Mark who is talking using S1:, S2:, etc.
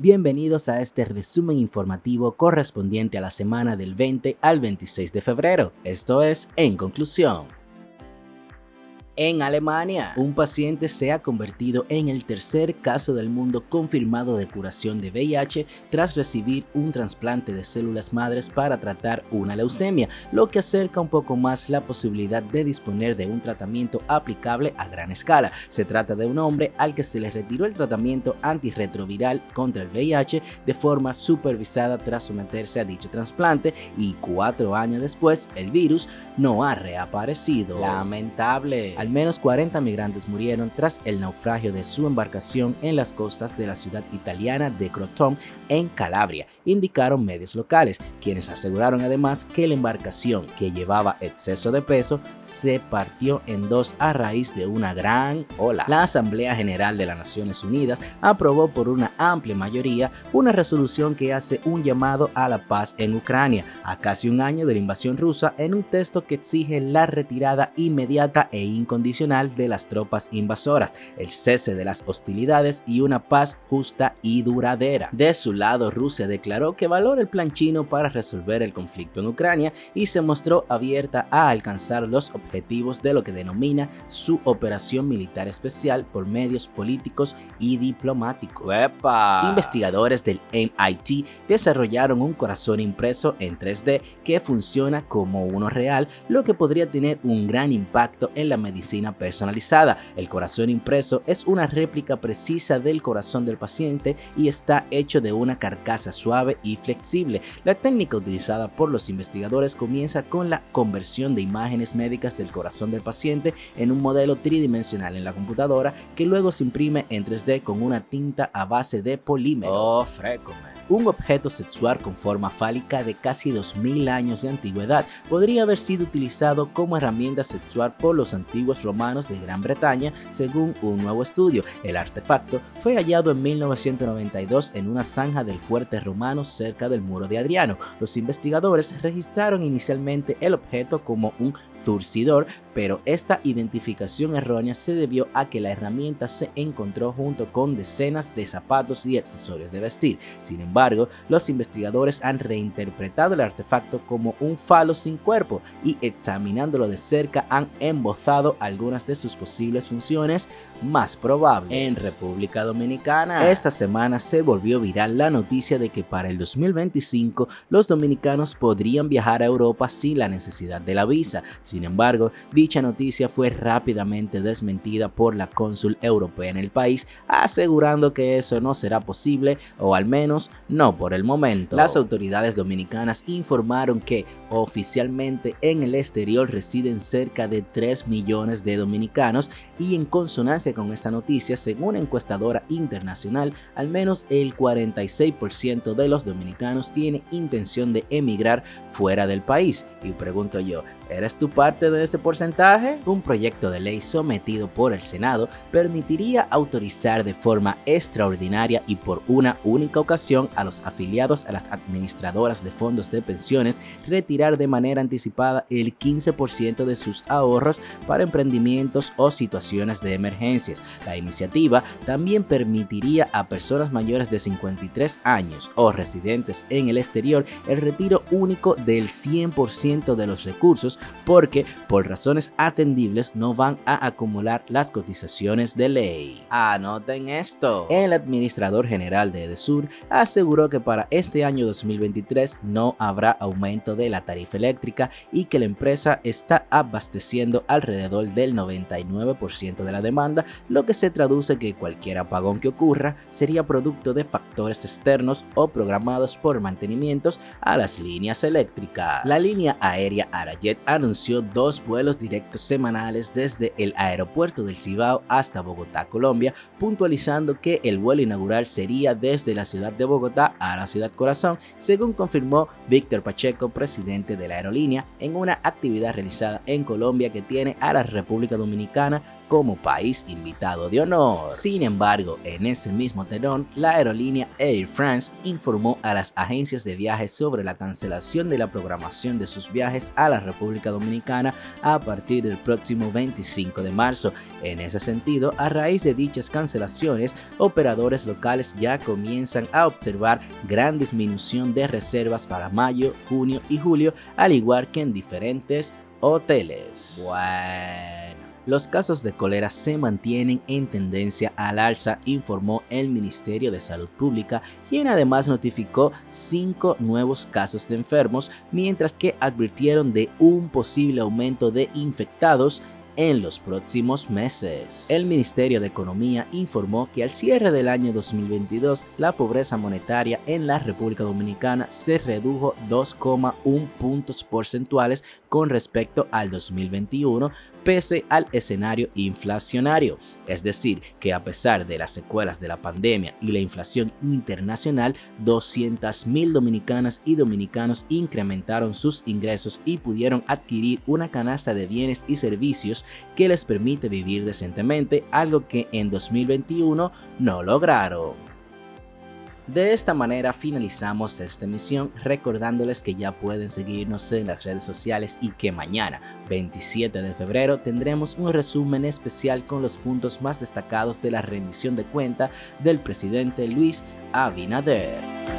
S1: Bienvenidos a este resumen informativo correspondiente a la semana del 20 al 26 de febrero. Esto es En Conclusión. En Alemania, un paciente se ha convertido en el tercer caso del mundo confirmado de curación de VIH tras recibir un trasplante de células madres para tratar una leucemia, lo que acerca un poco más la posibilidad de disponer de un tratamiento aplicable a gran escala. Se trata de un hombre al que se le retiró el tratamiento antirretroviral contra el VIH de forma supervisada tras someterse a dicho trasplante y cuatro años después el virus no ha reaparecido. Lamentable. Menos 40 migrantes murieron tras el naufragio de su embarcación en las costas de la ciudad italiana de Crotone, en Calabria, indicaron medios locales, quienes aseguraron además que la embarcación que llevaba exceso de peso se partió en dos a raíz de una gran ola. La Asamblea General de las Naciones Unidas aprobó por una amplia mayoría una resolución que hace un llamado a la paz en Ucrania, a casi un año de la invasión rusa, en un texto que exige la retirada inmediata e incondicional de las tropas invasoras, el cese de las hostilidades y una paz justa y duradera. De su lado, Rusia declaró que valora el plan chino para resolver el conflicto en Ucrania y se mostró abierta a alcanzar los objetivos de lo que denomina su operación militar especial por medios políticos y diplomáticos. Investigadores del MIT desarrollaron un corazón impreso en 3D que funciona como uno real, lo que podría tener un gran impacto en la personalizada. El corazón impreso es una réplica precisa del corazón del paciente y está hecho de una carcasa suave y flexible. La técnica utilizada por los investigadores comienza con la conversión de imágenes médicas del corazón del paciente en un modelo tridimensional en la computadora que luego se imprime en 3D con una tinta a base de polímero.
S2: Oh,
S1: un objeto sexual con forma fálica de casi 2000 años de antigüedad podría haber sido utilizado como herramienta sexual por los antiguos romanos de Gran Bretaña, según un nuevo estudio. El artefacto fue hallado en 1992 en una zanja del fuerte romano cerca del muro de Adriano. Los investigadores registraron inicialmente el objeto como un zurcidor, pero esta identificación errónea se debió a que la herramienta se encontró junto con decenas de zapatos y accesorios de vestir. Sin embargo, embargo, los investigadores han reinterpretado el artefacto como un falo sin cuerpo y examinándolo de cerca han embozado algunas de sus posibles funciones más probables. En República Dominicana, esta semana se volvió viral la noticia de que para el 2025 los dominicanos podrían viajar a Europa sin la necesidad de la visa. Sin embargo, dicha noticia fue rápidamente desmentida por la cónsul europea en el país, asegurando que eso no será posible o al menos no por el momento. Las autoridades dominicanas informaron que oficialmente en el exterior residen cerca de 3 millones de dominicanos y en consonancia con esta noticia, según encuestadora internacional, al menos el 46% de los dominicanos tiene intención de emigrar fuera del país. Y pregunto yo, ¿Eres tú parte de ese porcentaje? Un proyecto de ley sometido por el Senado permitiría autorizar de forma extraordinaria y por una única ocasión a los afiliados a las administradoras de fondos de pensiones retirar de manera anticipada el 15% de sus ahorros para emprendimientos o situaciones de emergencias. La iniciativa también permitiría a personas mayores de 53 años o residentes en el exterior el retiro único del 100% de los recursos porque por razones atendibles no van a acumular las cotizaciones de ley. Anoten esto. El administrador general de Edesur aseguró que para este año 2023 no habrá aumento de la tarifa eléctrica y que la empresa está abasteciendo alrededor del 99% de la demanda, lo que se traduce que cualquier apagón que ocurra sería producto de factores externos o programados por mantenimientos a las líneas eléctricas. La línea aérea Arajet anunció dos vuelos directos semanales desde el aeropuerto del Cibao hasta Bogotá, Colombia, puntualizando que el vuelo inaugural sería desde la ciudad de Bogotá a la ciudad corazón, según confirmó Víctor Pacheco, presidente de la aerolínea, en una actividad realizada en Colombia que tiene a la República Dominicana como país invitado de honor. Sin embargo, en ese mismo tenor, la aerolínea Air France informó a las agencias de viajes sobre la cancelación de la programación de sus viajes a la República Dominicana a partir del próximo 25 de marzo. En ese sentido, a raíz de dichas cancelaciones, operadores locales ya comienzan a observar gran disminución de reservas para mayo, junio y julio, al igual que en diferentes hoteles. Bueno. Los casos de cólera se mantienen en tendencia al alza, informó el Ministerio de Salud Pública, quien además notificó cinco nuevos casos de enfermos, mientras que advirtieron de un posible aumento de infectados en los próximos meses. El Ministerio de Economía informó que al cierre del año 2022 la pobreza monetaria en la República Dominicana se redujo 2,1 puntos porcentuales con respecto al 2021 pese al escenario inflacionario. Es decir, que a pesar de las secuelas de la pandemia y la inflación internacional, 200.000 dominicanas y dominicanos incrementaron sus ingresos y pudieron adquirir una canasta de bienes y servicios que les permite vivir decentemente, algo que en 2021 no lograron. De esta manera finalizamos esta emisión recordándoles que ya pueden seguirnos en las redes sociales y que mañana, 27 de febrero, tendremos un resumen especial con los puntos más destacados de la rendición de cuenta del presidente Luis Abinader.